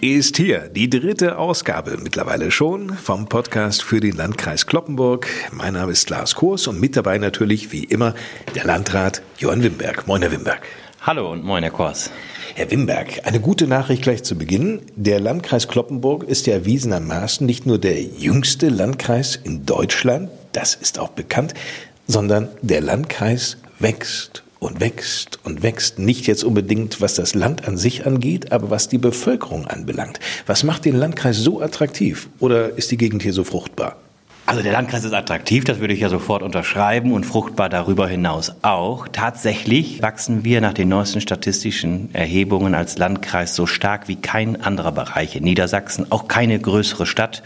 Ist hier die dritte Ausgabe mittlerweile schon vom Podcast für den Landkreis Kloppenburg. Mein Name ist Lars Kurs und mit dabei natürlich wie immer der Landrat Johann Wimberg. Moin, Herr Wimberg. Hallo und moin, Herr Kors. Herr Wimberg, eine gute Nachricht gleich zu Beginn. Der Landkreis Kloppenburg ist ja erwiesenermaßen nicht nur der jüngste Landkreis in Deutschland, das ist auch bekannt, sondern der Landkreis wächst und wächst und wächst. Nicht jetzt unbedingt, was das Land an sich angeht, aber was die Bevölkerung anbelangt. Was macht den Landkreis so attraktiv? Oder ist die Gegend hier so fruchtbar? Also der Landkreis ist attraktiv, das würde ich ja sofort unterschreiben und fruchtbar darüber hinaus auch. Tatsächlich wachsen wir nach den neuesten statistischen Erhebungen als Landkreis so stark wie kein anderer Bereich in Niedersachsen, auch keine größere Stadt.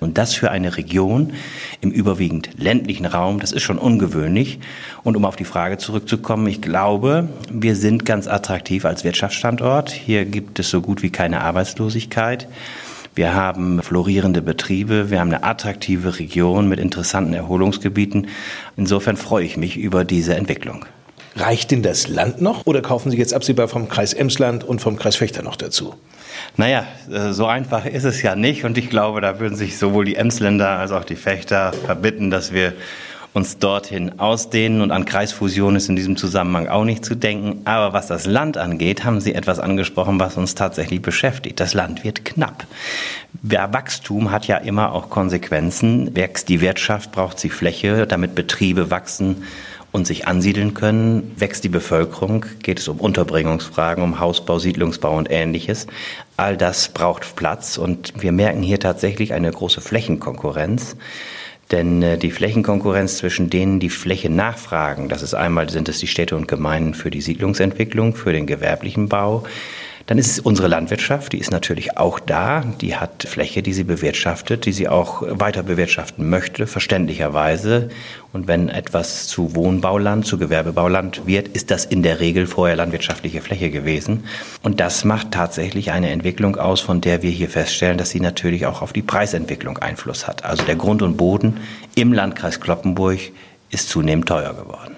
Und das für eine Region im überwiegend ländlichen Raum, das ist schon ungewöhnlich. Und um auf die Frage zurückzukommen, ich glaube, wir sind ganz attraktiv als Wirtschaftsstandort. Hier gibt es so gut wie keine Arbeitslosigkeit. Wir haben florierende Betriebe, wir haben eine attraktive Region mit interessanten Erholungsgebieten. Insofern freue ich mich über diese Entwicklung. Reicht denn das Land noch oder kaufen Sie jetzt absehbar vom Kreis Emsland und vom Kreis Fechter noch dazu? Naja, äh, so einfach ist es ja nicht und ich glaube, da würden sich sowohl die Emsländer als auch die Fechter verbitten, dass wir uns dorthin ausdehnen und an Kreisfusion ist in diesem Zusammenhang auch nicht zu denken. Aber was das Land angeht, haben Sie etwas angesprochen, was uns tatsächlich beschäftigt. Das Land wird knapp. Ja, Wachstum hat ja immer auch Konsequenzen. Wächst die Wirtschaft, braucht sie Fläche, damit Betriebe wachsen und sich ansiedeln können. Wächst die Bevölkerung, geht es um Unterbringungsfragen, um Hausbau, Siedlungsbau und ähnliches. All das braucht Platz und wir merken hier tatsächlich eine große Flächenkonkurrenz. Denn äh, die Flächenkonkurrenz zwischen denen, die Fläche nachfragen, das ist einmal sind es die Städte und Gemeinden für die Siedlungsentwicklung, für den gewerblichen Bau, dann ist es unsere Landwirtschaft, die ist natürlich auch da. Die hat Fläche, die sie bewirtschaftet, die sie auch weiter bewirtschaften möchte, verständlicherweise. Und wenn etwas zu Wohnbauland, zu Gewerbebauland wird, ist das in der Regel vorher landwirtschaftliche Fläche gewesen. Und das macht tatsächlich eine Entwicklung aus, von der wir hier feststellen, dass sie natürlich auch auf die Preisentwicklung Einfluss hat. Also der Grund und Boden im Landkreis Kloppenburg ist zunehmend teuer geworden.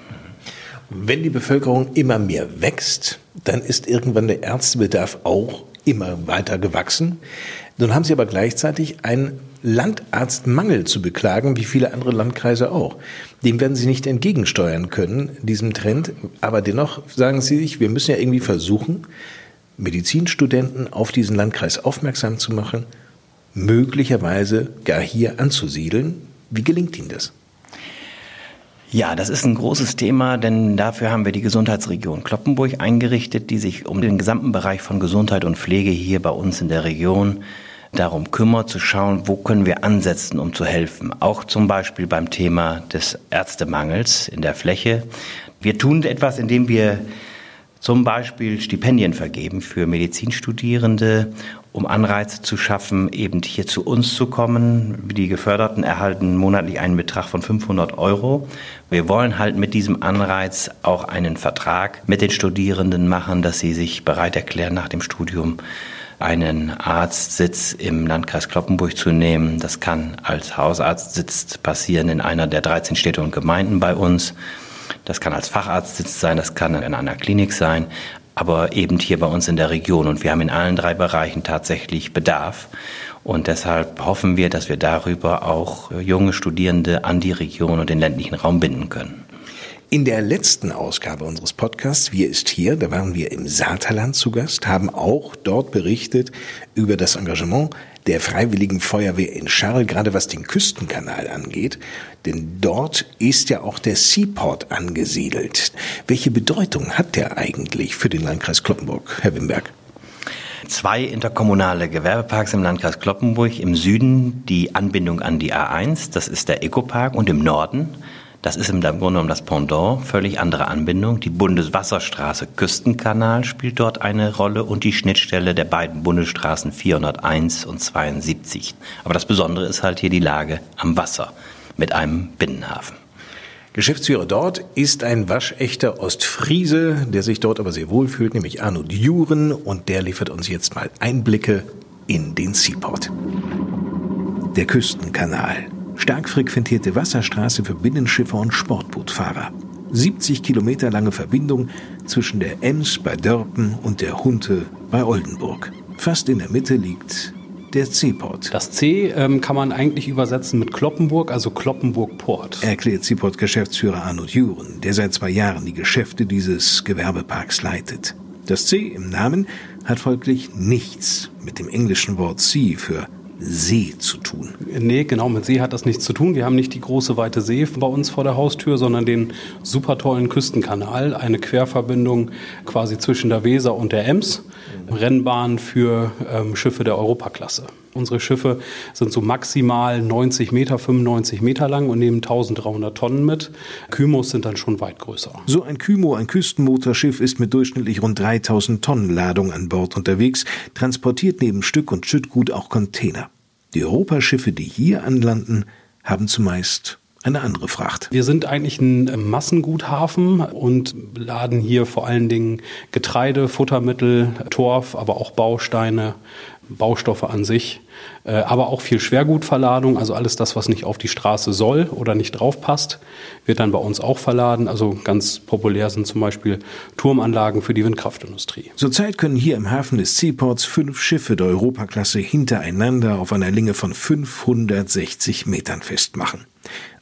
Wenn die Bevölkerung immer mehr wächst, dann ist irgendwann der Ärztebedarf auch immer weiter gewachsen. Nun haben Sie aber gleichzeitig einen Landarztmangel zu beklagen, wie viele andere Landkreise auch. Dem werden Sie nicht entgegensteuern können, diesem Trend. Aber dennoch sagen Sie sich, wir müssen ja irgendwie versuchen, Medizinstudenten auf diesen Landkreis aufmerksam zu machen, möglicherweise gar hier anzusiedeln. Wie gelingt Ihnen das? Ja, das ist ein großes Thema, denn dafür haben wir die Gesundheitsregion Kloppenburg eingerichtet, die sich um den gesamten Bereich von Gesundheit und Pflege hier bei uns in der Region darum kümmert, zu schauen, wo können wir ansetzen, um zu helfen. Auch zum Beispiel beim Thema des Ärztemangels in der Fläche. Wir tun etwas, indem wir zum Beispiel Stipendien vergeben für Medizinstudierende, um Anreize zu schaffen, eben hier zu uns zu kommen. Die Geförderten erhalten monatlich einen Betrag von 500 Euro. Wir wollen halt mit diesem Anreiz auch einen Vertrag mit den Studierenden machen, dass sie sich bereit erklären, nach dem Studium einen Arztsitz im Landkreis Kloppenburg zu nehmen. Das kann als Hausarztsitz passieren in einer der 13 Städte und Gemeinden bei uns. Das kann als Facharztsitz sein, das kann in einer Klinik sein, aber eben hier bei uns in der Region. Und wir haben in allen drei Bereichen tatsächlich Bedarf. Und deshalb hoffen wir, dass wir darüber auch junge Studierende an die Region und den ländlichen Raum binden können. In der letzten Ausgabe unseres Podcasts Wir ist hier, da waren wir im Saterland zu Gast, haben auch dort berichtet über das Engagement der Freiwilligen Feuerwehr in Scharl, gerade was den Küstenkanal angeht. Denn dort ist ja auch der Seaport angesiedelt. Welche Bedeutung hat der eigentlich für den Landkreis Kloppenburg, Herr Wimberg? Zwei interkommunale Gewerbeparks im Landkreis Kloppenburg. Im Süden die Anbindung an die A1, das ist der Ecopark, und im Norden das ist im Grunde genommen das Pendant, völlig andere Anbindung. Die Bundeswasserstraße Küstenkanal spielt dort eine Rolle und die Schnittstelle der beiden Bundesstraßen 401 und 72. Aber das Besondere ist halt hier die Lage am Wasser mit einem Binnenhafen. Geschäftsführer dort ist ein waschechter Ostfriese, der sich dort aber sehr wohl fühlt, nämlich Arno Düren und der liefert uns jetzt mal Einblicke in den Seaport. Der Küstenkanal. Stark frequentierte Wasserstraße für Binnenschiffer und Sportbootfahrer. 70 Kilometer lange Verbindung zwischen der Ems bei Dörpen und der Hunte bei Oldenburg. Fast in der Mitte liegt der Seaport. Das C ähm, kann man eigentlich übersetzen mit Kloppenburg, also Kloppenburg Port. Erklärt Seaport-Geschäftsführer Arno Juren, der seit zwei Jahren die Geschäfte dieses Gewerbeparks leitet. Das C im Namen hat folglich nichts mit dem englischen Wort Sea für See zu tun. Nee, genau, mit See hat das nichts zu tun. Wir haben nicht die große weite See bei uns vor der Haustür, sondern den super tollen Küstenkanal, eine Querverbindung quasi zwischen der Weser und der Ems, Rennbahn für ähm, Schiffe der Europaklasse. Unsere Schiffe sind so maximal 90 Meter, 95 Meter lang und nehmen 1300 Tonnen mit. Kymos sind dann schon weit größer. So ein Kymo, ein Küstenmotorschiff, ist mit durchschnittlich rund 3000 Tonnen Ladung an Bord unterwegs, transportiert neben Stück und Schüttgut auch Container. Die Europaschiffe, die hier anlanden, haben zumeist eine andere Fracht. Wir sind eigentlich ein Massenguthafen und laden hier vor allen Dingen Getreide, Futtermittel, Torf, aber auch Bausteine, Baustoffe an sich, äh, aber auch viel Schwergutverladung, also alles das, was nicht auf die Straße soll oder nicht draufpasst, wird dann bei uns auch verladen. Also ganz populär sind zum Beispiel Turmanlagen für die Windkraftindustrie. Zurzeit können hier im Hafen des Seaports fünf Schiffe der Europaklasse hintereinander auf einer Länge von 560 Metern festmachen.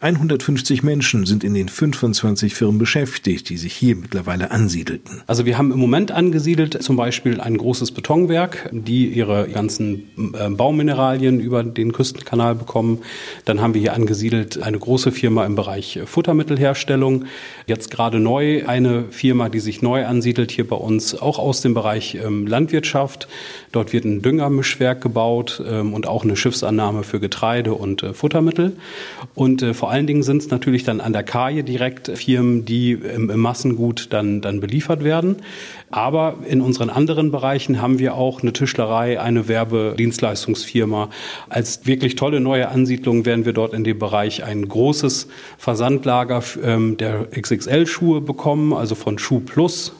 150 Menschen sind in den 25 Firmen beschäftigt, die sich hier mittlerweile ansiedelten. Also wir haben im Moment angesiedelt zum Beispiel ein großes Betonwerk, die ihre ganzen äh, Baumineralien über den Küstenkanal bekommen. Dann haben wir hier angesiedelt eine große Firma im Bereich Futtermittelherstellung. Jetzt gerade neu eine Firma, die sich neu ansiedelt hier bei uns, auch aus dem Bereich ähm, Landwirtschaft. Dort wird ein Düngermischwerk gebaut ähm, und auch eine Schiffsannahme für Getreide und äh, Futtermittel. Und äh, vor allen Dingen sind es natürlich dann an der Kaje direkt Firmen, die im, im Massengut dann, dann beliefert werden. Aber in unseren anderen Bereichen haben wir auch eine Tischlerei, eine Werbedienstleistungsfirma. Als wirklich tolle neue Ansiedlung werden wir dort in dem Bereich ein großes Versandlager ähm, der XXL-Schuhe bekommen, also von Schuh Plus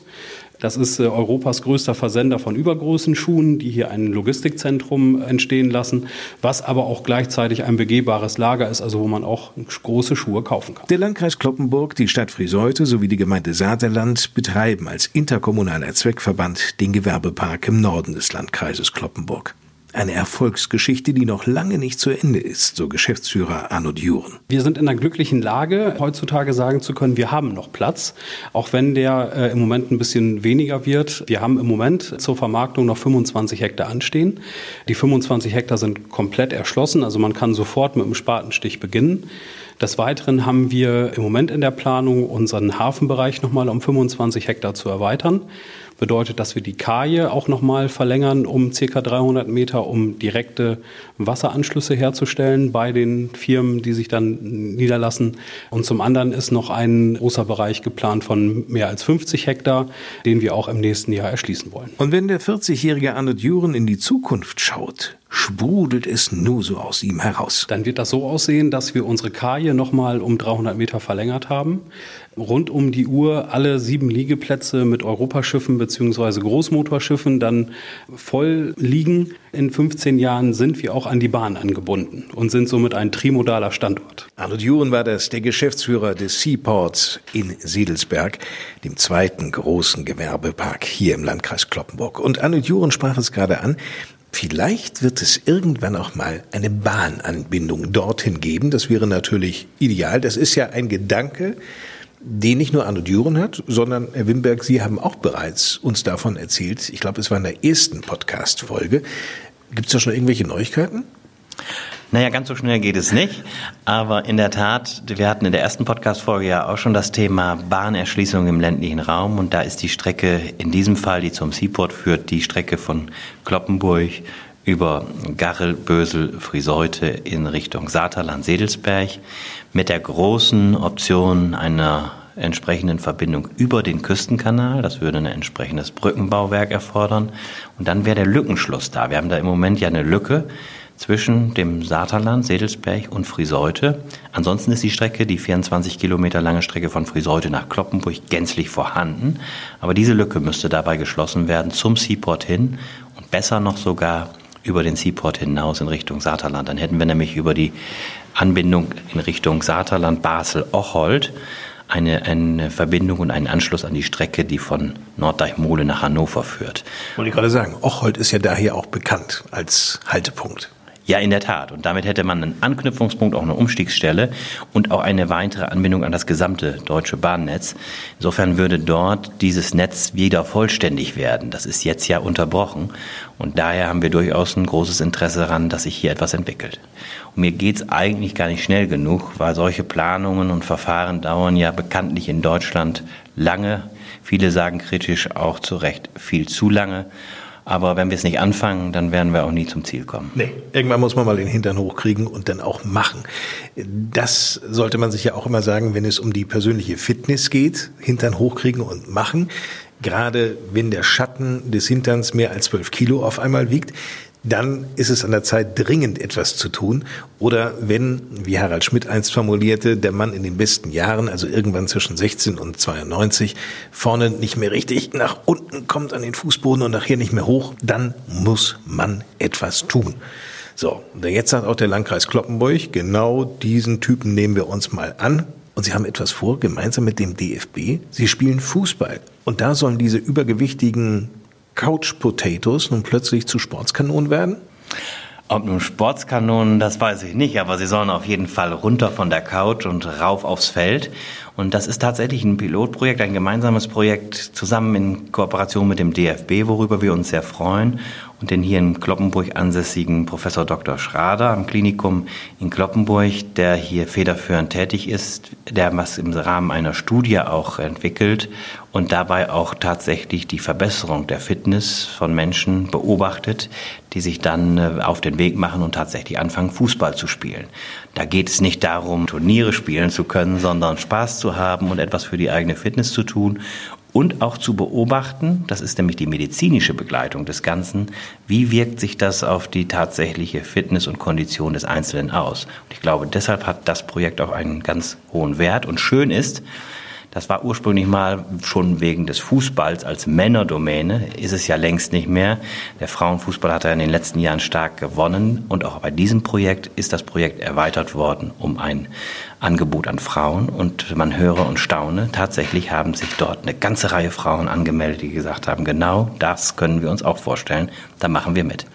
das ist äh, Europas größter Versender von übergroßen Schuhen, die hier ein Logistikzentrum entstehen lassen, was aber auch gleichzeitig ein begehbares Lager ist, also wo man auch große Schuhe kaufen kann. Der Landkreis Kloppenburg, die Stadt Friseute sowie die Gemeinde Saterland betreiben als interkommunaler Zweckverband den Gewerbepark im Norden des Landkreises Kloppenburg. Eine Erfolgsgeschichte, die noch lange nicht zu Ende ist, so Geschäftsführer Arno Duren. Wir sind in einer glücklichen Lage, heutzutage sagen zu können, wir haben noch Platz, auch wenn der äh, im Moment ein bisschen weniger wird. Wir haben im Moment zur Vermarktung noch 25 Hektar anstehen. Die 25 Hektar sind komplett erschlossen, also man kann sofort mit dem Spatenstich beginnen. Des Weiteren haben wir im Moment in der Planung unseren Hafenbereich nochmal um 25 Hektar zu erweitern bedeutet, dass wir die Kaje auch nochmal verlängern um ca. 300 Meter, um direkte Wasseranschlüsse herzustellen bei den Firmen, die sich dann niederlassen. Und zum anderen ist noch ein großer Bereich geplant von mehr als 50 Hektar, den wir auch im nächsten Jahr erschließen wollen. Und wenn der 40-jährige Arnold Juren in die Zukunft schaut, sprudelt es nur so aus ihm heraus. Dann wird das so aussehen, dass wir unsere Kaje nochmal um 300 Meter verlängert haben rund um die Uhr alle sieben Liegeplätze mit Europaschiffen bzw. Großmotorschiffen dann voll liegen. In 15 Jahren sind wir auch an die Bahn angebunden und sind somit ein trimodaler Standort. Arnold Juren war das, der Geschäftsführer des Seaports in Siedelsberg, dem zweiten großen Gewerbepark hier im Landkreis Kloppenburg. Und Arnold Juren sprach es gerade an, Vielleicht wird es irgendwann auch mal eine Bahnanbindung dorthin geben. Das wäre natürlich ideal. Das ist ja ein Gedanke, den nicht nur Arno Düren hat, sondern Herr Wimberg, Sie haben auch bereits uns davon erzählt. Ich glaube, es war in der ersten Podcast-Folge. Gibt es da schon irgendwelche Neuigkeiten? Naja, ganz so schnell geht es nicht. Aber in der Tat, wir hatten in der ersten Podcast-Folge ja auch schon das Thema Bahnerschließung im ländlichen Raum. Und da ist die Strecke, in diesem Fall, die zum Seaport führt, die Strecke von Kloppenburg über Garrel, Bösel, Friseute in Richtung Saterland, Sedelsberg mit der großen Option einer entsprechenden Verbindung über den Küstenkanal. Das würde ein entsprechendes Brückenbauwerk erfordern. Und dann wäre der Lückenschluss da. Wir haben da im Moment ja eine Lücke zwischen dem Saterland, Sedelsberg und Friseute. Ansonsten ist die Strecke, die 24 Kilometer lange Strecke von Friseute nach Kloppenburg, gänzlich vorhanden. Aber diese Lücke müsste dabei geschlossen werden zum Seaport hin und besser noch sogar über den Seaport hinaus in Richtung Saterland. Dann hätten wir nämlich über die Anbindung in Richtung Saterland, Basel, Ocholt eine, eine Verbindung und einen Anschluss an die Strecke, die von Norddeichmole nach Hannover führt. Wollte ich gerade sagen, Ochhold ist ja daher auch bekannt als Haltepunkt. Ja, in der Tat. Und damit hätte man einen Anknüpfungspunkt, auch eine Umstiegsstelle und auch eine weitere Anbindung an das gesamte deutsche Bahnnetz. Insofern würde dort dieses Netz wieder vollständig werden. Das ist jetzt ja unterbrochen. Und daher haben wir durchaus ein großes Interesse daran, dass sich hier etwas entwickelt. Und mir geht's eigentlich gar nicht schnell genug, weil solche Planungen und Verfahren dauern ja bekanntlich in Deutschland lange. Viele sagen kritisch auch zu Recht viel zu lange. Aber wenn wir es nicht anfangen, dann werden wir auch nie zum Ziel kommen. Nee, irgendwann muss man mal den Hintern hochkriegen und dann auch machen. Das sollte man sich ja auch immer sagen, wenn es um die persönliche Fitness geht. Hintern hochkriegen und machen. Gerade wenn der Schatten des Hinterns mehr als zwölf Kilo auf einmal wiegt, dann ist es an der Zeit, dringend etwas zu tun. Oder wenn, wie Harald Schmidt einst formulierte, der Mann in den besten Jahren, also irgendwann zwischen 16 und 92, vorne nicht mehr richtig nach unten kommt an den Fußboden und nachher nicht mehr hoch, dann muss man etwas tun. So, und jetzt sagt auch der Landkreis Kloppenburg, genau diesen Typen nehmen wir uns mal an. Und sie haben etwas vor, gemeinsam mit dem DFB. Sie spielen Fußball. Und da sollen diese übergewichtigen Couch Potatoes nun plötzlich zu Sportskanonen werden? Ob nun Sportskanonen, das weiß ich nicht, aber sie sollen auf jeden Fall runter von der Couch und rauf aufs Feld. Und das ist tatsächlich ein Pilotprojekt, ein gemeinsames Projekt zusammen in Kooperation mit dem DFB, worüber wir uns sehr freuen und den hier in Kloppenburg ansässigen Professor Dr. Schrader am Klinikum in Kloppenburg, der hier federführend tätig ist, der was im Rahmen einer Studie auch entwickelt und dabei auch tatsächlich die Verbesserung der Fitness von Menschen beobachtet, die sich dann äh, auf den Weg machen und tatsächlich anfangen, Fußball zu spielen. Da geht es nicht darum, Turniere spielen zu können, sondern Spaß zu haben und etwas für die eigene Fitness zu tun und auch zu beobachten, das ist nämlich die medizinische Begleitung des Ganzen, wie wirkt sich das auf die tatsächliche Fitness und Kondition des Einzelnen aus. Und ich glaube, deshalb hat das Projekt auch einen ganz hohen Wert und schön ist, das war ursprünglich mal schon wegen des Fußballs als Männerdomäne, ist es ja längst nicht mehr. Der Frauenfußball hat ja in den letzten Jahren stark gewonnen und auch bei diesem Projekt ist das Projekt erweitert worden um ein Angebot an Frauen und man höre und staune, tatsächlich haben sich dort eine ganze Reihe Frauen angemeldet, die gesagt haben, genau das können wir uns auch vorstellen, da machen wir mit.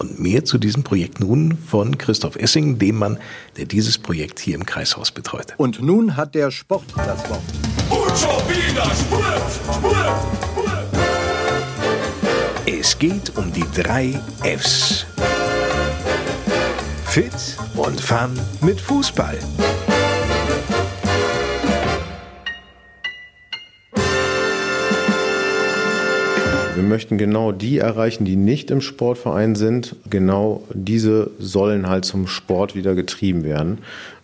Und mehr zu diesem Projekt nun von Christoph Essing, dem Mann, der dieses Projekt hier im Kreishaus betreut. Und nun hat der Sport das Wort. Schon wieder Sport, Sport, Sport. Es geht um die drei Fs. Fit und Fun mit Fußball. Wir möchten genau die erreichen, die nicht im Sportverein sind. Genau diese sollen halt zum Sport wieder getrieben werden.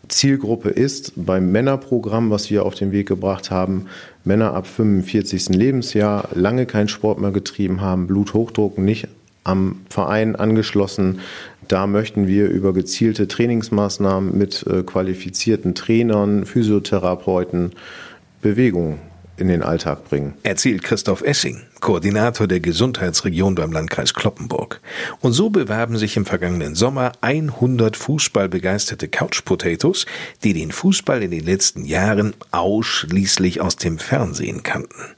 Zielgruppe ist beim Männerprogramm, was wir auf den Weg gebracht haben, Männer ab 45. Lebensjahr, lange keinen Sport mehr getrieben haben, Bluthochdruck nicht am Verein angeschlossen. Da möchten wir über gezielte Trainingsmaßnahmen mit äh, qualifizierten Trainern, Physiotherapeuten Bewegung in den Alltag bringen. Erzählt Christoph Essing, Koordinator der Gesundheitsregion beim Landkreis Kloppenburg. Und so bewerben sich im vergangenen Sommer 100 fußballbegeisterte Couch Potatoes, die den Fußball in den letzten Jahren ausschließlich aus dem Fernsehen kannten.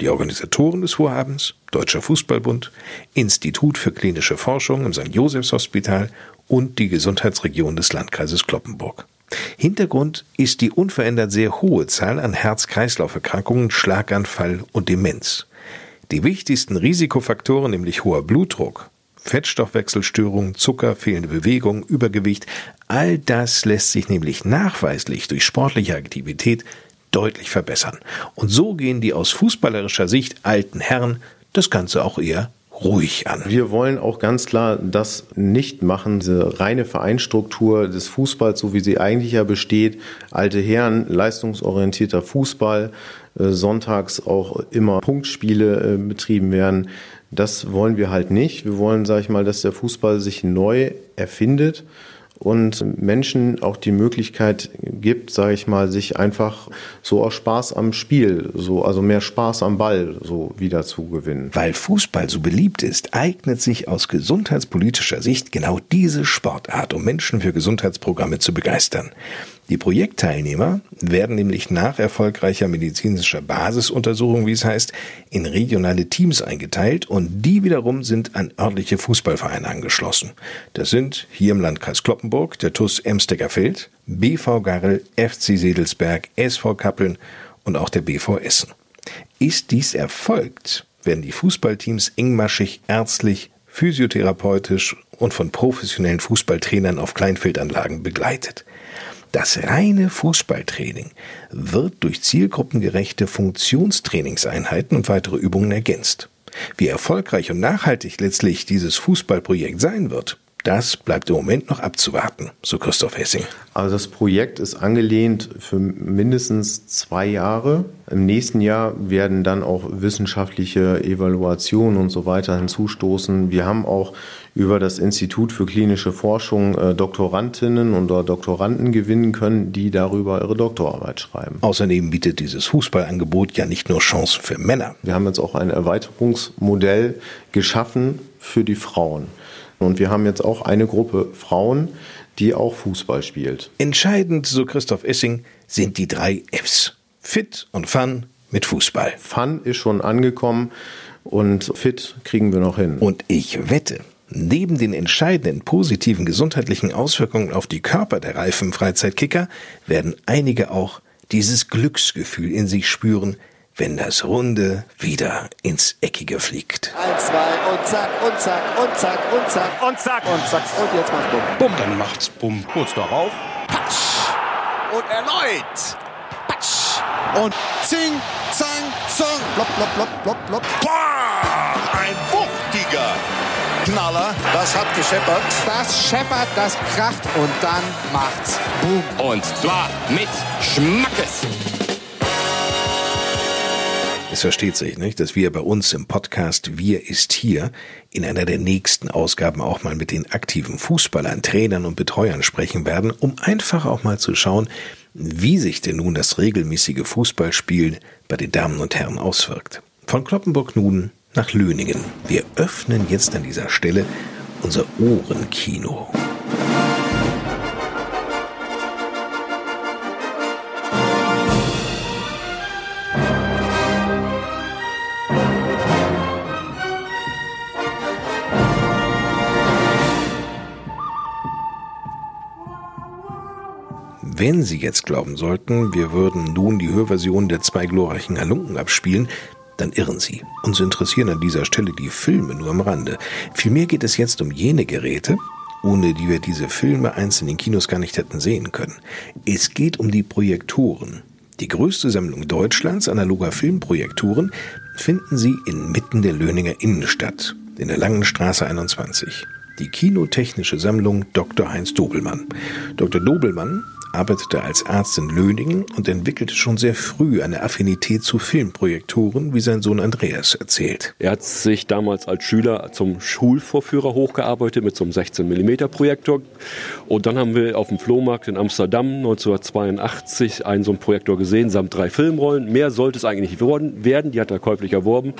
Die Organisatoren des Vorhabens, Deutscher Fußballbund, Institut für klinische Forschung im St. Josephs Hospital und die Gesundheitsregion des Landkreises Kloppenburg. Hintergrund ist die unverändert sehr hohe Zahl an Herz-Kreislauf-Erkrankungen, Schlaganfall und Demenz. Die wichtigsten Risikofaktoren, nämlich hoher Blutdruck, Fettstoffwechselstörungen, Zucker, fehlende Bewegung, Übergewicht, all das lässt sich nämlich nachweislich durch sportliche Aktivität deutlich verbessern. Und so gehen die aus fußballerischer Sicht alten Herren das Ganze auch eher ruhig an. Wir wollen auch ganz klar das nicht machen, diese reine Vereinstruktur des Fußballs, so wie sie eigentlich ja besteht. Alte Herren, leistungsorientierter Fußball, äh, sonntags auch immer Punktspiele äh, betrieben werden. Das wollen wir halt nicht. Wir wollen, sage ich mal, dass der Fußball sich neu erfindet und Menschen auch die Möglichkeit gibt, sage ich mal, sich einfach so aus Spaß am Spiel, so also mehr Spaß am Ball so wieder zu gewinnen. Weil Fußball so beliebt ist, eignet sich aus gesundheitspolitischer Sicht genau diese Sportart, um Menschen für Gesundheitsprogramme zu begeistern. Die Projektteilnehmer werden nämlich nach erfolgreicher medizinischer Basisuntersuchung, wie es heißt, in regionale Teams eingeteilt und die wiederum sind an örtliche Fußballvereine angeschlossen. Das sind hier im Landkreis Kloppenburg der TUS Emsteggerfeld, BV Garrel, FC Sedelsberg, SV Kappeln und auch der BV Essen. Ist dies erfolgt, werden die Fußballteams engmaschig ärztlich, physiotherapeutisch und von professionellen Fußballtrainern auf Kleinfeldanlagen begleitet. Das reine Fußballtraining wird durch zielgruppengerechte Funktionstrainingseinheiten und weitere Übungen ergänzt. Wie erfolgreich und nachhaltig letztlich dieses Fußballprojekt sein wird, das bleibt im Moment noch abzuwarten, so Christoph Hessing. Also das Projekt ist angelehnt für mindestens zwei Jahre. Im nächsten Jahr werden dann auch wissenschaftliche Evaluationen und so weiter hinzustoßen. Wir haben auch über das Institut für klinische Forschung äh, Doktorandinnen und Doktoranden gewinnen können, die darüber ihre Doktorarbeit schreiben. Außerdem bietet dieses Fußballangebot ja nicht nur Chancen für Männer. Wir haben jetzt auch ein Erweiterungsmodell geschaffen für die Frauen. Und wir haben jetzt auch eine Gruppe Frauen, die auch Fußball spielt. Entscheidend, so Christoph Essing, sind die drei Fs. Fit und Fun mit Fußball. Fun ist schon angekommen und fit kriegen wir noch hin. Und ich wette, neben den entscheidenden positiven gesundheitlichen Auswirkungen auf die Körper der reifen Freizeitkicker werden einige auch dieses Glücksgefühl in sich spüren, wenn das Runde wieder ins Eckige fliegt. Eins, zwei und zack und zack und zack und zack und zack und zack und jetzt macht's bumm. Bumm, dann macht's bumm. Kurz darauf. Patsch. Und erneut. Patsch. Und zing, zang, zong. Blopp, blopp, blopp, blopp, blopp. Boah, ein wuchtiger Knaller. Das hat gescheppert. Das scheppert, das kracht und dann macht's boom. Und zwar mit Schmackes. Es versteht sich, nicht, dass wir bei uns im Podcast Wir ist hier in einer der nächsten Ausgaben auch mal mit den aktiven Fußballern, Trainern und Betreuern sprechen werden, um einfach auch mal zu schauen, wie sich denn nun das regelmäßige Fußballspielen bei den Damen und Herren auswirkt. Von Kloppenburg nun nach Löningen. Wir öffnen jetzt an dieser Stelle unser Ohrenkino. Wenn Sie jetzt glauben sollten, wir würden nun die Hörversion der zwei glorreichen Halunken abspielen, dann irren Sie. Uns interessieren an dieser Stelle die Filme nur am Rande. Vielmehr geht es jetzt um jene Geräte, ohne die wir diese Filme einzeln in Kinos gar nicht hätten sehen können. Es geht um die Projektoren. Die größte Sammlung Deutschlands analoger Filmprojektoren finden Sie inmitten der Löninger Innenstadt, in der Langen Straße 21. Die Kinotechnische Sammlung Dr. Heinz Dobelmann. Dr. Dobelmann arbeitete als Arzt in Löningen und entwickelte schon sehr früh eine Affinität zu Filmprojektoren, wie sein Sohn Andreas erzählt. Er hat sich damals als Schüler zum Schulvorführer hochgearbeitet mit so einem 16 mm Projektor. Und dann haben wir auf dem Flohmarkt in Amsterdam 1982 einen so einen Projektor gesehen, samt drei Filmrollen. Mehr sollte es eigentlich nicht werden, die hat er käuflich erworben.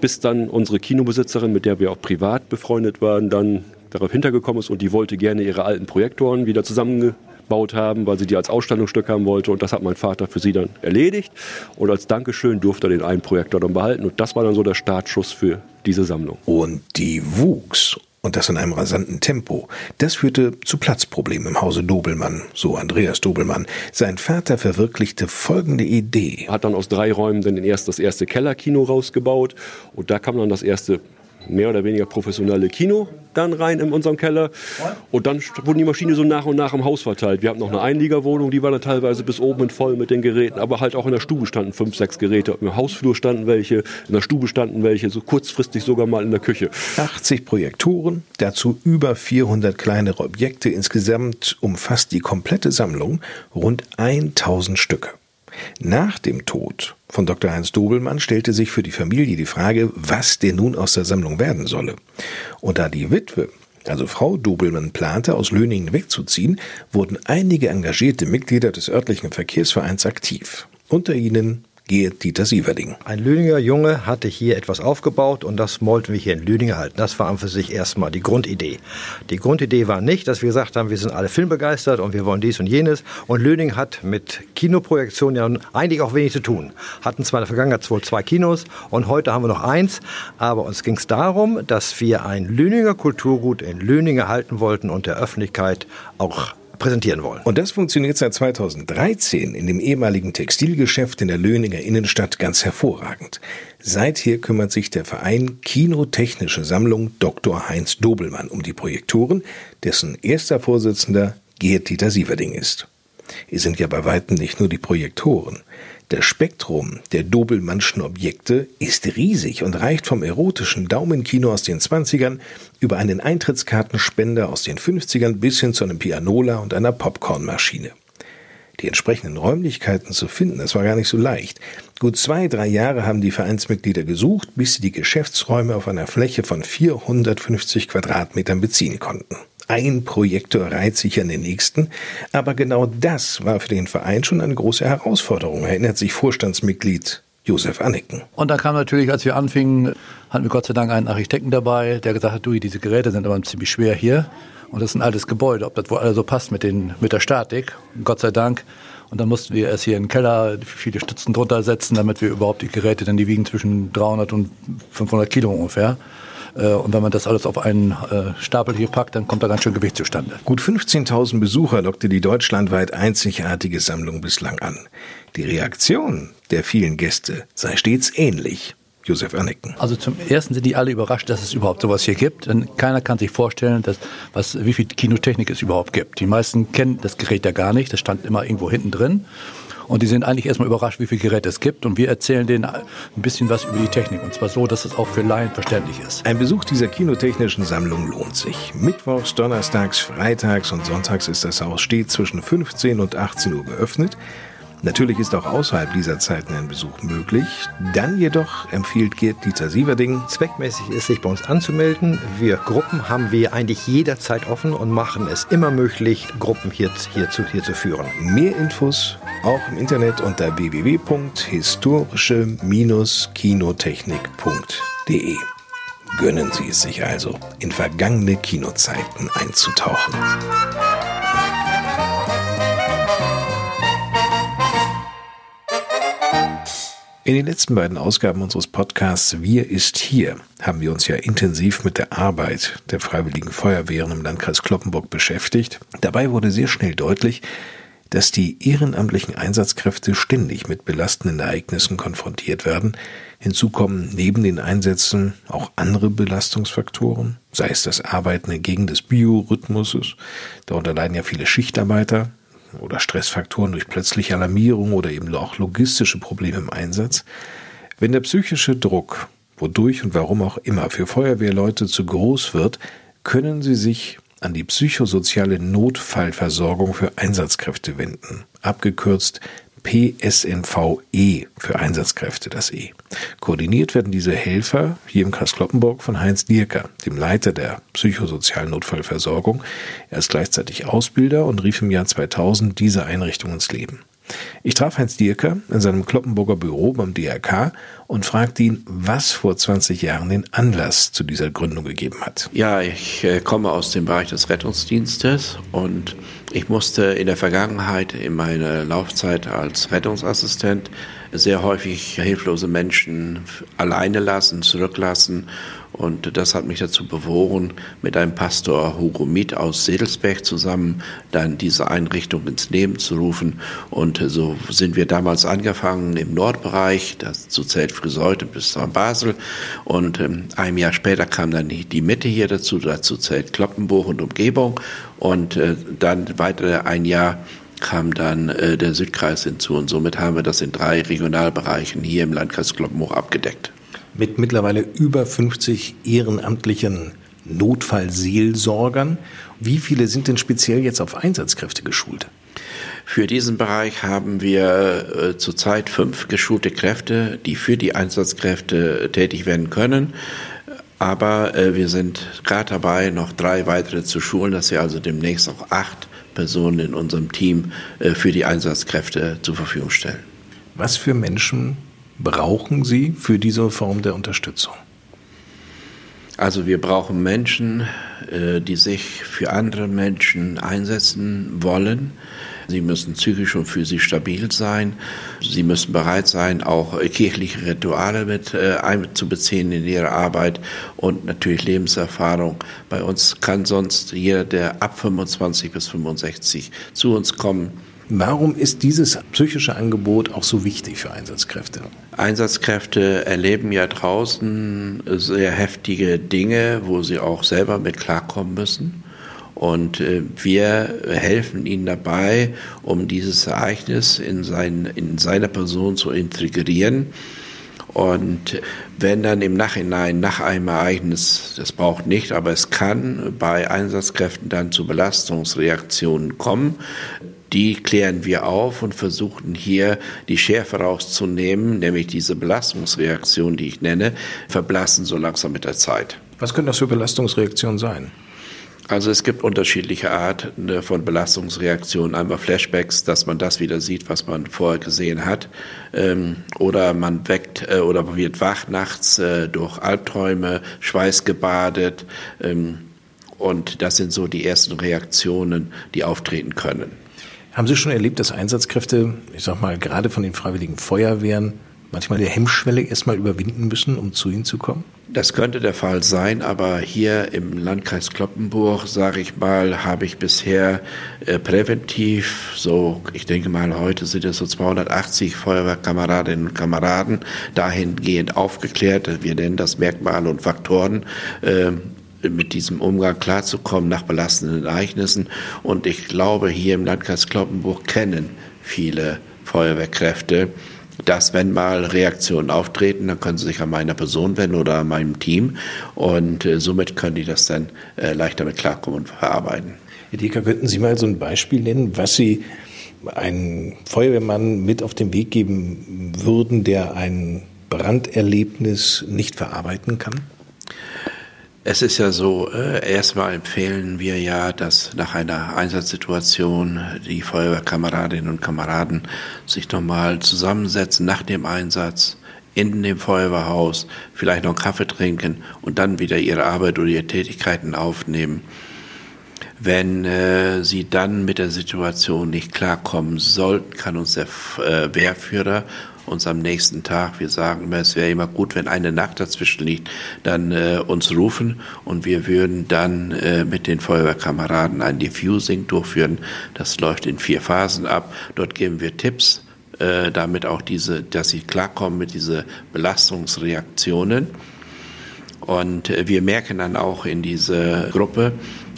Bis dann unsere Kinobesitzerin, mit der wir auch privat befreundet waren, dann darauf hintergekommen ist und die wollte gerne ihre alten Projektoren wieder zusammen gebaut haben, weil sie die als Ausstellungsstück haben wollte. Und das hat mein Vater für sie dann erledigt. Und als Dankeschön durfte er den einen Projektor dann behalten. Und das war dann so der Startschuss für diese Sammlung. Und die wuchs. Und das in einem rasanten Tempo. Das führte zu Platzproblemen im Hause Dobelmann, so Andreas Dobelmann. Sein Vater verwirklichte folgende Idee. Hat dann aus drei Räumen dann erst das erste Kellerkino rausgebaut. Und da kam dann das erste mehr oder weniger professionelle Kino dann rein in unserem Keller. Und dann wurden die Maschinen so nach und nach im Haus verteilt. Wir hatten noch eine Einliegerwohnung, die war dann teilweise bis oben mit voll mit den Geräten. Aber halt auch in der Stube standen fünf, sechs Geräte. Im Hausflur standen welche, in der Stube standen welche, so kurzfristig sogar mal in der Küche. 80 Projektoren, dazu über 400 kleinere Objekte. Insgesamt umfasst die komplette Sammlung rund 1000 Stücke. Nach dem Tod von Dr. Heinz Dobelmann stellte sich für die Familie die Frage, was denn nun aus der Sammlung werden solle. Und da die Witwe, also Frau Dobelmann, plante, aus Löningen wegzuziehen, wurden einige engagierte Mitglieder des örtlichen Verkehrsvereins aktiv. Unter ihnen Dieter Sieverding. Ein Lüninger Junge hatte hier etwas aufgebaut und das wollten wir hier in Lüninger halten. Das war an für sich erstmal die Grundidee. Die Grundidee war nicht, dass wir gesagt haben, wir sind alle filmbegeistert und wir wollen dies und jenes. Und Lüning hat mit Kinoprojektionen ja eigentlich auch wenig zu tun. Hatten zwar in der Vergangenheit wohl zwei Kinos und heute haben wir noch eins, aber uns ging es darum, dass wir ein Lüninger Kulturgut in Lüninger halten wollten und der Öffentlichkeit auch präsentieren wollen. Und das funktioniert seit 2013 in dem ehemaligen Textilgeschäft in der Löninger Innenstadt ganz hervorragend. Seither kümmert sich der Verein Kinotechnische Sammlung Dr. Heinz Dobelmann um die Projektoren, dessen erster Vorsitzender Gerd-Dieter Sieverding ist. Es sind ja bei weitem nicht nur die Projektoren. Das Spektrum der Dobelmannschen Objekte ist riesig und reicht vom erotischen Daumenkino aus den 20ern über einen Eintrittskartenspender aus den 50ern bis hin zu einem Pianola und einer Popcornmaschine. Die entsprechenden Räumlichkeiten zu finden, das war gar nicht so leicht. Gut zwei, drei Jahre haben die Vereinsmitglieder gesucht, bis sie die Geschäftsräume auf einer Fläche von 450 Quadratmetern beziehen konnten. Ein Projektor reiht sich an den nächsten, aber genau das war für den Verein schon eine große Herausforderung, erinnert sich Vorstandsmitglied Josef Anneken. Und da kam natürlich, als wir anfingen, hatten wir Gott sei Dank einen Architekten dabei, der gesagt hat, du, diese Geräte sind aber ziemlich schwer hier. Und das ist ein altes Gebäude, ob das wohl alles so passt mit, den, mit der Statik. Und Gott sei Dank. Und dann mussten wir erst hier in den Keller viele Stützen drunter setzen, damit wir überhaupt die Geräte, denn die wiegen zwischen 300 und 500 Kilo ungefähr. Äh, und wenn man das alles auf einen äh, Stapel hier packt, dann kommt da ganz schön Gewicht zustande. Gut 15.000 Besucher lockte die deutschlandweit einzigartige Sammlung bislang an. Die Reaktion der vielen Gäste sei stets ähnlich. Josef Anneken. Also zum ersten sind die alle überrascht, dass es überhaupt sowas hier gibt. Denn keiner kann sich vorstellen, dass, was, wie viel Kinotechnik es überhaupt gibt. Die meisten kennen das Gerät ja gar nicht. Das stand immer irgendwo hinten drin. Und die sind eigentlich erstmal überrascht, wie viele Geräte es gibt. Und wir erzählen denen ein bisschen was über die Technik. Und zwar so, dass es auch für Laien verständlich ist. Ein Besuch dieser kinotechnischen Sammlung lohnt sich. Mittwochs, Donnerstags, Freitags und Sonntags ist das Haus stets zwischen 15 und 18 Uhr geöffnet. Natürlich ist auch außerhalb dieser Zeiten ein Besuch möglich. Dann jedoch empfiehlt Gerd Dieter Sieverding. Zweckmäßig ist, sich bei uns anzumelden. Wir Gruppen haben wir eigentlich jederzeit offen und machen es immer möglich, Gruppen hier, hier, zu, hier zu führen. Mehr Infos auch im Internet unter www.historische-kinotechnik.de. Gönnen Sie es sich also, in vergangene Kinozeiten einzutauchen. In den letzten beiden Ausgaben unseres Podcasts Wir ist hier haben wir uns ja intensiv mit der Arbeit der Freiwilligen Feuerwehren im Landkreis Kloppenburg beschäftigt. Dabei wurde sehr schnell deutlich, dass die ehrenamtlichen Einsatzkräfte ständig mit belastenden Ereignissen konfrontiert werden. Hinzu kommen neben den Einsätzen auch andere Belastungsfaktoren, sei es das Arbeiten entgegen des Biorhythmuses. Darunter leiden ja viele Schichtarbeiter, oder Stressfaktoren durch plötzliche Alarmierung oder eben auch logistische Probleme im Einsatz. Wenn der psychische Druck, wodurch und warum auch immer, für Feuerwehrleute zu groß wird, können sie sich an die psychosoziale Notfallversorgung für Einsatzkräfte wenden, abgekürzt PSNVE für Einsatzkräfte, das E. Koordiniert werden diese Helfer hier im Kreis Kloppenburg von Heinz Dierker, dem Leiter der psychosozialen Notfallversorgung. Er ist gleichzeitig Ausbilder und rief im Jahr 2000 diese Einrichtung ins Leben. Ich traf Heinz Dierker in seinem Kloppenburger Büro beim DRK und fragte ihn, was vor 20 Jahren den Anlass zu dieser Gründung gegeben hat. Ja, ich äh, komme aus dem Bereich des Rettungsdienstes und ich musste in der Vergangenheit in meiner Laufzeit als Rettungsassistent sehr häufig hilflose Menschen alleine lassen, zurücklassen. Und das hat mich dazu bewogen, mit einem Pastor Hugo Miet aus Sedelsberg zusammen dann diese Einrichtung ins Leben zu rufen. Und so sind wir damals angefangen im Nordbereich, das zu zählt Friseute bis nach Basel. Und ähm, ein Jahr später kam dann die, die Mitte hier dazu, dazu zählt Kloppenburg und Umgebung. Und äh, dann weiter ein Jahr kam dann äh, der Südkreis hinzu und somit haben wir das in drei Regionalbereichen hier im Landkreis Kloppenburg abgedeckt. Mit mittlerweile über 50 ehrenamtlichen Notfallseelsorgern. Wie viele sind denn speziell jetzt auf Einsatzkräfte geschult? Für diesen Bereich haben wir äh, zurzeit fünf geschulte Kräfte, die für die Einsatzkräfte tätig werden können. Aber äh, wir sind gerade dabei, noch drei weitere zu schulen, dass wir also demnächst auch acht Personen in unserem Team äh, für die Einsatzkräfte zur Verfügung stellen. Was für Menschen brauchen Sie für diese Form der Unterstützung? Also wir brauchen Menschen, äh, die sich für andere Menschen einsetzen wollen. Sie müssen psychisch und physisch stabil sein. Sie müssen bereit sein, auch kirchliche Rituale mit äh, einzubeziehen in ihre Arbeit und natürlich Lebenserfahrung. Bei uns kann sonst jeder, der ab 25 bis 65 zu uns kommen, Warum ist dieses psychische Angebot auch so wichtig für Einsatzkräfte? Einsatzkräfte erleben ja draußen sehr heftige Dinge, wo sie auch selber mit klarkommen müssen. Und äh, wir helfen ihnen dabei, um dieses Ereignis in, sein, in seiner Person zu integrieren. Und wenn dann im Nachhinein nach einem Ereignis, das braucht nicht, aber es kann bei Einsatzkräften dann zu Belastungsreaktionen kommen, die klären wir auf und versuchen hier die Schärfe rauszunehmen, nämlich diese Belastungsreaktion, die ich nenne, verblassen so langsam mit der Zeit. Was können das für Belastungsreaktionen sein? Also es gibt unterschiedliche Arten von Belastungsreaktionen. Einmal Flashbacks, dass man das wieder sieht, was man vorher gesehen hat. Ähm, oder man weckt äh, oder wird wach nachts äh, durch Albträume, schweißgebadet. Ähm, und das sind so die ersten Reaktionen, die auftreten können. Haben Sie schon erlebt, dass Einsatzkräfte, ich sag mal, gerade von den Freiwilligen Feuerwehren manchmal die Hemmschwelle erstmal überwinden müssen, um zu Ihnen zu kommen? Das könnte der Fall sein, aber hier im Landkreis Kloppenburg, sage ich mal, habe ich bisher äh, präventiv, so ich denke mal, heute sind es so 280 Feuerwehrkameradinnen und Kameraden dahingehend aufgeklärt. Wir nennen das Merkmale und Faktoren. Äh, mit diesem Umgang klarzukommen nach belastenden Ereignissen. Und ich glaube, hier im Landkreis Kloppenburg kennen viele Feuerwehrkräfte, dass wenn mal Reaktionen auftreten, dann können sie sich an meiner Person wenden oder an meinem Team und äh, somit können die das dann äh, leichter mit klarkommen und verarbeiten. Herr Dieker, könnten Sie mal so ein Beispiel nennen, was Sie einem Feuerwehrmann mit auf den Weg geben würden, der ein Branderlebnis nicht verarbeiten kann? Es ist ja so, äh, erstmal empfehlen wir ja, dass nach einer Einsatzsituation die Feuerwehrkameradinnen und Kameraden sich nochmal zusammensetzen nach dem Einsatz in dem Feuerwehrhaus, vielleicht noch einen Kaffee trinken und dann wieder ihre Arbeit oder ihre Tätigkeiten aufnehmen. Wenn äh, sie dann mit der Situation nicht klarkommen sollten, kann uns der äh, Wehrführer uns am nächsten Tag, wir sagen, es wäre immer gut, wenn eine Nacht dazwischen liegt, dann äh, uns rufen und wir würden dann äh, mit den Feuerwehrkameraden ein Diffusing durchführen. Das läuft in vier Phasen ab. Dort geben wir Tipps, äh, damit auch diese, dass sie klarkommen mit diesen Belastungsreaktionen. Und äh, wir merken dann auch in dieser Gruppe,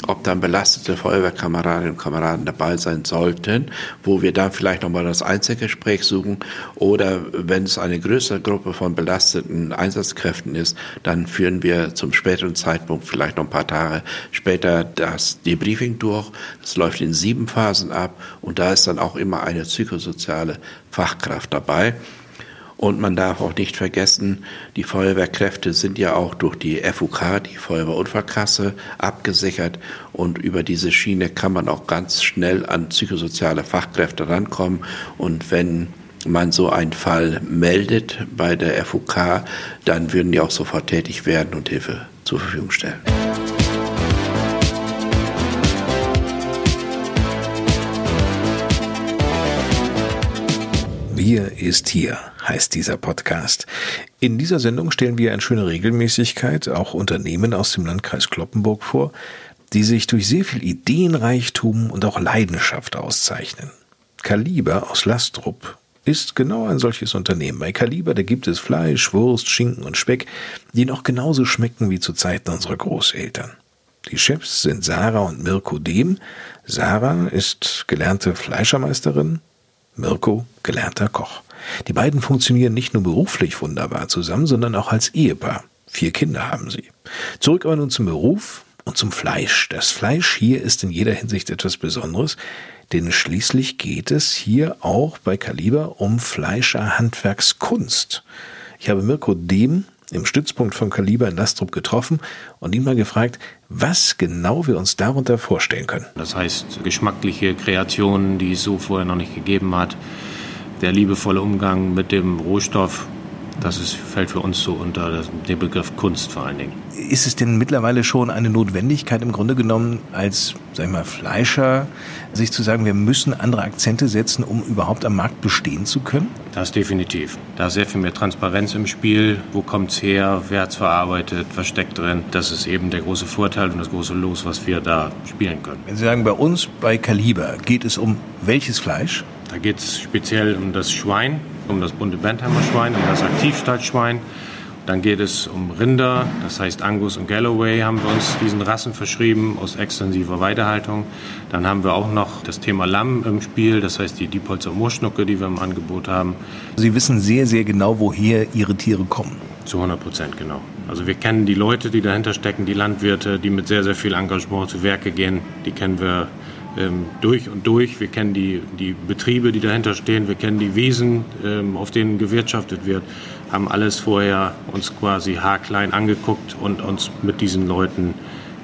ob dann belastete Feuerwehrkameradinnen und Kameraden dabei sein sollten, wo wir dann vielleicht nochmal das Einzelgespräch suchen oder wenn es eine größere Gruppe von belasteten Einsatzkräften ist, dann führen wir zum späteren Zeitpunkt, vielleicht noch ein paar Tage später, das Debriefing durch. Das läuft in sieben Phasen ab und da ist dann auch immer eine psychosoziale Fachkraft dabei. Und man darf auch nicht vergessen, die Feuerwehrkräfte sind ja auch durch die FUK, die Feuerwehrunfallkasse, abgesichert. Und über diese Schiene kann man auch ganz schnell an psychosoziale Fachkräfte rankommen. Und wenn man so einen Fall meldet bei der FUK, dann würden die auch sofort tätig werden und Hilfe zur Verfügung stellen. Wir ist hier, heißt dieser Podcast. In dieser Sendung stellen wir eine schöne Regelmäßigkeit auch Unternehmen aus dem Landkreis Kloppenburg vor, die sich durch sehr viel Ideenreichtum und auch Leidenschaft auszeichnen. Kaliber aus Lastrup ist genau ein solches Unternehmen. Bei Kaliber, da gibt es Fleisch, Wurst, Schinken und Speck, die noch genauso schmecken wie zu Zeiten unserer Großeltern. Die Chefs sind Sarah und Mirko Dehm. Sarah ist gelernte Fleischermeisterin, Mirko, gelernter Koch. Die beiden funktionieren nicht nur beruflich wunderbar zusammen, sondern auch als Ehepaar. Vier Kinder haben sie. Zurück aber nun zum Beruf und zum Fleisch. Das Fleisch hier ist in jeder Hinsicht etwas Besonderes, denn schließlich geht es hier auch bei Kaliber um Fleischerhandwerkskunst. Ich habe Mirko Dehm im Stützpunkt von Kaliber in Lastrup getroffen und ihn mal gefragt, was genau wir uns darunter vorstellen können. Das heißt, geschmackliche Kreationen, die es so vorher noch nicht gegeben hat. Der liebevolle Umgang mit dem Rohstoff, das ist, fällt für uns so unter den Begriff Kunst vor allen Dingen. Ist es denn mittlerweile schon eine Notwendigkeit im Grunde genommen als, sag ich mal, Fleischer, sich zu sagen, wir müssen andere Akzente setzen, um überhaupt am Markt bestehen zu können? Das definitiv. Da ist sehr viel mehr Transparenz im Spiel. Wo kommt es her? Wer hat es verarbeitet? Was steckt drin? Das ist eben der große Vorteil und das große Los, was wir da spielen können. Wenn Sie sagen, bei uns bei Kaliber geht es um welches Fleisch? Da geht es speziell um das Schwein, um das bunte Bentheimer Schwein, um das Aktivstadtschwein. Dann geht es um Rinder, das heißt Angus und Galloway haben wir uns diesen Rassen verschrieben aus extensiver Weidehaltung. Dann haben wir auch noch das Thema Lamm im Spiel, das heißt die Diepholzer Moorschnucke, die wir im Angebot haben. Sie wissen sehr, sehr genau, woher Ihre Tiere kommen. Zu 100 Prozent, genau. Also wir kennen die Leute, die dahinter stecken, die Landwirte, die mit sehr, sehr viel Engagement zu Werke gehen. Die kennen wir ähm, durch und durch. Wir kennen die, die Betriebe, die dahinter stehen. Wir kennen die Wiesen, ähm, auf denen gewirtschaftet wird. Haben alles vorher uns quasi haarklein angeguckt und uns mit diesen Leuten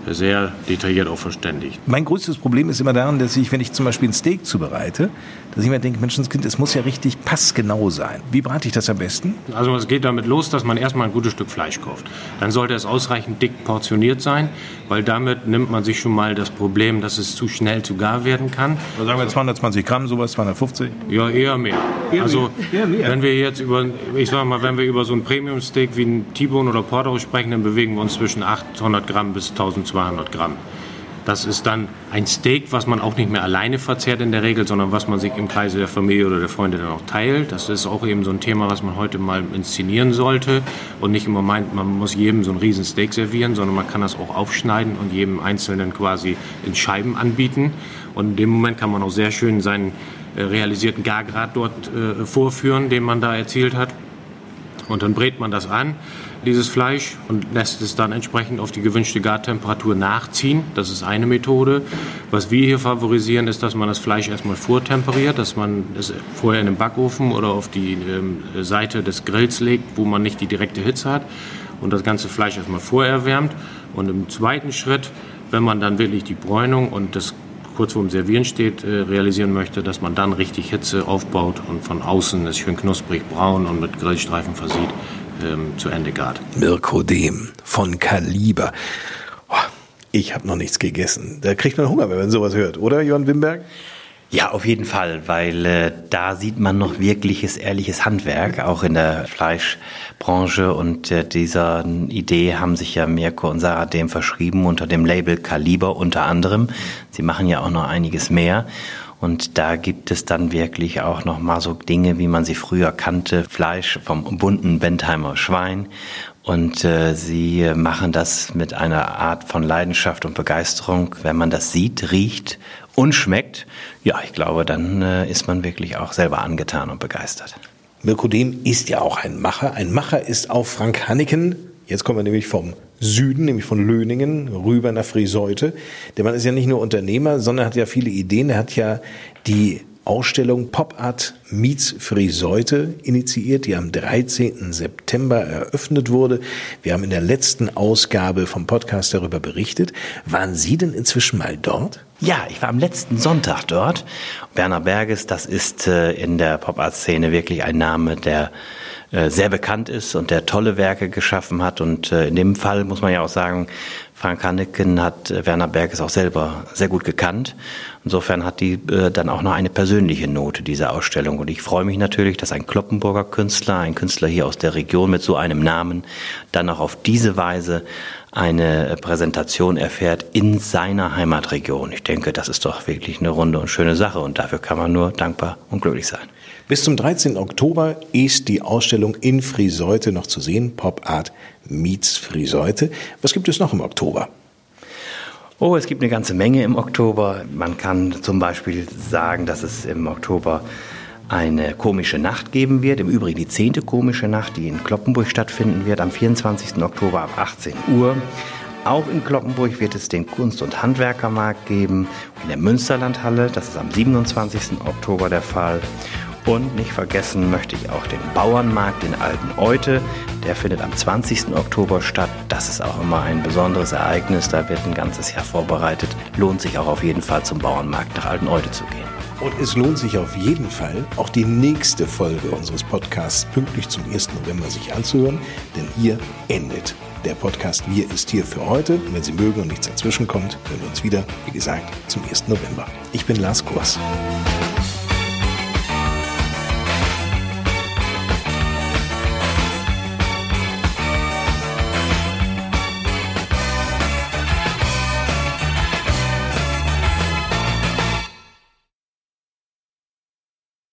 sehr detailliert auch verständigt. Mein größtes Problem ist immer daran, dass ich, wenn ich zum Beispiel ein Steak zubereite, dass ich mir denke, Menschenskind, es muss ja richtig passgenau sein. Wie brate ich das am besten? Also es geht damit los, dass man erstmal ein gutes Stück Fleisch kauft. Dann sollte es ausreichend dick portioniert sein, weil damit nimmt man sich schon mal das Problem, dass es zu schnell zu gar werden kann. Da sagen wir 220 Gramm, sowas, 250? Ja, eher mehr. Eher also mehr. Eher mehr. wenn wir jetzt über, ich sag mal, wenn wir über so ein Premium-Steak wie ein T-Bone oder Porto sprechen, dann bewegen wir uns zwischen 800 Gramm bis 1200 Gramm. Das ist dann ein Steak, was man auch nicht mehr alleine verzehrt in der Regel, sondern was man sich im Kreise der Familie oder der Freunde dann auch teilt. Das ist auch eben so ein Thema, was man heute mal inszenieren sollte und nicht immer meint, man muss jedem so ein riesen Steak servieren, sondern man kann das auch aufschneiden und jedem Einzelnen quasi in Scheiben anbieten. Und in dem Moment kann man auch sehr schön seinen äh, realisierten Gargrad dort äh, vorführen, den man da erzielt hat. Und dann brät man das an, dieses Fleisch, und lässt es dann entsprechend auf die gewünschte Gartemperatur nachziehen. Das ist eine Methode. Was wir hier favorisieren, ist, dass man das Fleisch erstmal vortemperiert, dass man es vorher in den Backofen oder auf die ähm, Seite des Grills legt, wo man nicht die direkte Hitze hat und das ganze Fleisch erstmal vorerwärmt. Und im zweiten Schritt, wenn man dann wirklich die Bräunung und das kurz vorm Servieren steht, äh, realisieren möchte, dass man dann richtig Hitze aufbaut und von außen es schön knusprig braun und mit Grillstreifen versieht, ähm, zu Ende gart. Mirko Dehm von Kaliber. Oh, ich habe noch nichts gegessen. Da kriegt man Hunger, wenn man sowas hört, oder, Johann Wimberg? Ja, auf jeden Fall, weil äh, da sieht man noch wirkliches, ehrliches Handwerk, auch in der Fleischbranche. Und äh, dieser Idee haben sich ja Mirko und Sarah dem verschrieben unter dem Label Kaliber unter anderem. Sie machen ja auch noch einiges mehr. Und da gibt es dann wirklich auch noch mal so Dinge, wie man sie früher kannte. Fleisch vom bunten Bentheimer Schwein. Und äh, sie machen das mit einer Art von Leidenschaft und Begeisterung. Wenn man das sieht, riecht und schmeckt, ja, ich glaube, dann äh, ist man wirklich auch selber angetan und begeistert. Mirko Dehm ist ja auch ein Macher. Ein Macher ist auch Frank Hanneken. Jetzt kommen wir nämlich vom Süden, nämlich von Löningen, rüber nach Friseute. Der Mann ist ja nicht nur Unternehmer, sondern hat ja viele Ideen. Er hat ja die Ausstellung Pop Art Meets Friseute initiiert, die am 13. September eröffnet wurde. Wir haben in der letzten Ausgabe vom Podcast darüber berichtet. Waren Sie denn inzwischen mal dort? Ja, ich war am letzten Sonntag dort. Werner Berges, das ist äh, in der Pop-Art-Szene wirklich ein Name, der sehr bekannt ist und der tolle Werke geschaffen hat. Und äh, in dem Fall muss man ja auch sagen, Frank Hanneken hat Werner Berges auch selber sehr gut gekannt. Insofern hat die dann auch noch eine persönliche Note, diese Ausstellung. Und ich freue mich natürlich, dass ein Kloppenburger Künstler, ein Künstler hier aus der Region mit so einem Namen, dann auch auf diese Weise eine Präsentation erfährt in seiner Heimatregion. Ich denke, das ist doch wirklich eine runde und schöne Sache und dafür kann man nur dankbar und glücklich sein. Bis zum 13. Oktober ist die Ausstellung in Friseute noch zu sehen. Pop Art meets Friseute. Was gibt es noch im Oktober? Oh, es gibt eine ganze Menge im Oktober. Man kann zum Beispiel sagen, dass es im Oktober eine komische Nacht geben wird. Im Übrigen die zehnte komische Nacht, die in Kloppenburg stattfinden wird, am 24. Oktober ab 18 Uhr. Auch in Kloppenburg wird es den Kunst- und Handwerkermarkt geben, in der Münsterlandhalle. Das ist am 27. Oktober der Fall. Und nicht vergessen möchte ich auch den Bauernmarkt in Alten Eute. Der findet am 20. Oktober statt. Das ist auch immer ein besonderes Ereignis. Da wird ein ganzes Jahr vorbereitet. Lohnt sich auch auf jeden Fall zum Bauernmarkt nach Alten Eute zu gehen. Und es lohnt sich auf jeden Fall, auch die nächste Folge unseres Podcasts pünktlich zum 1. November sich anzuhören, denn hier endet der Podcast Wir ist hier für heute. Wenn Sie mögen und nichts dazwischen kommt, hören wir uns wieder, wie gesagt, zum 1. November. Ich bin Lars Kurs.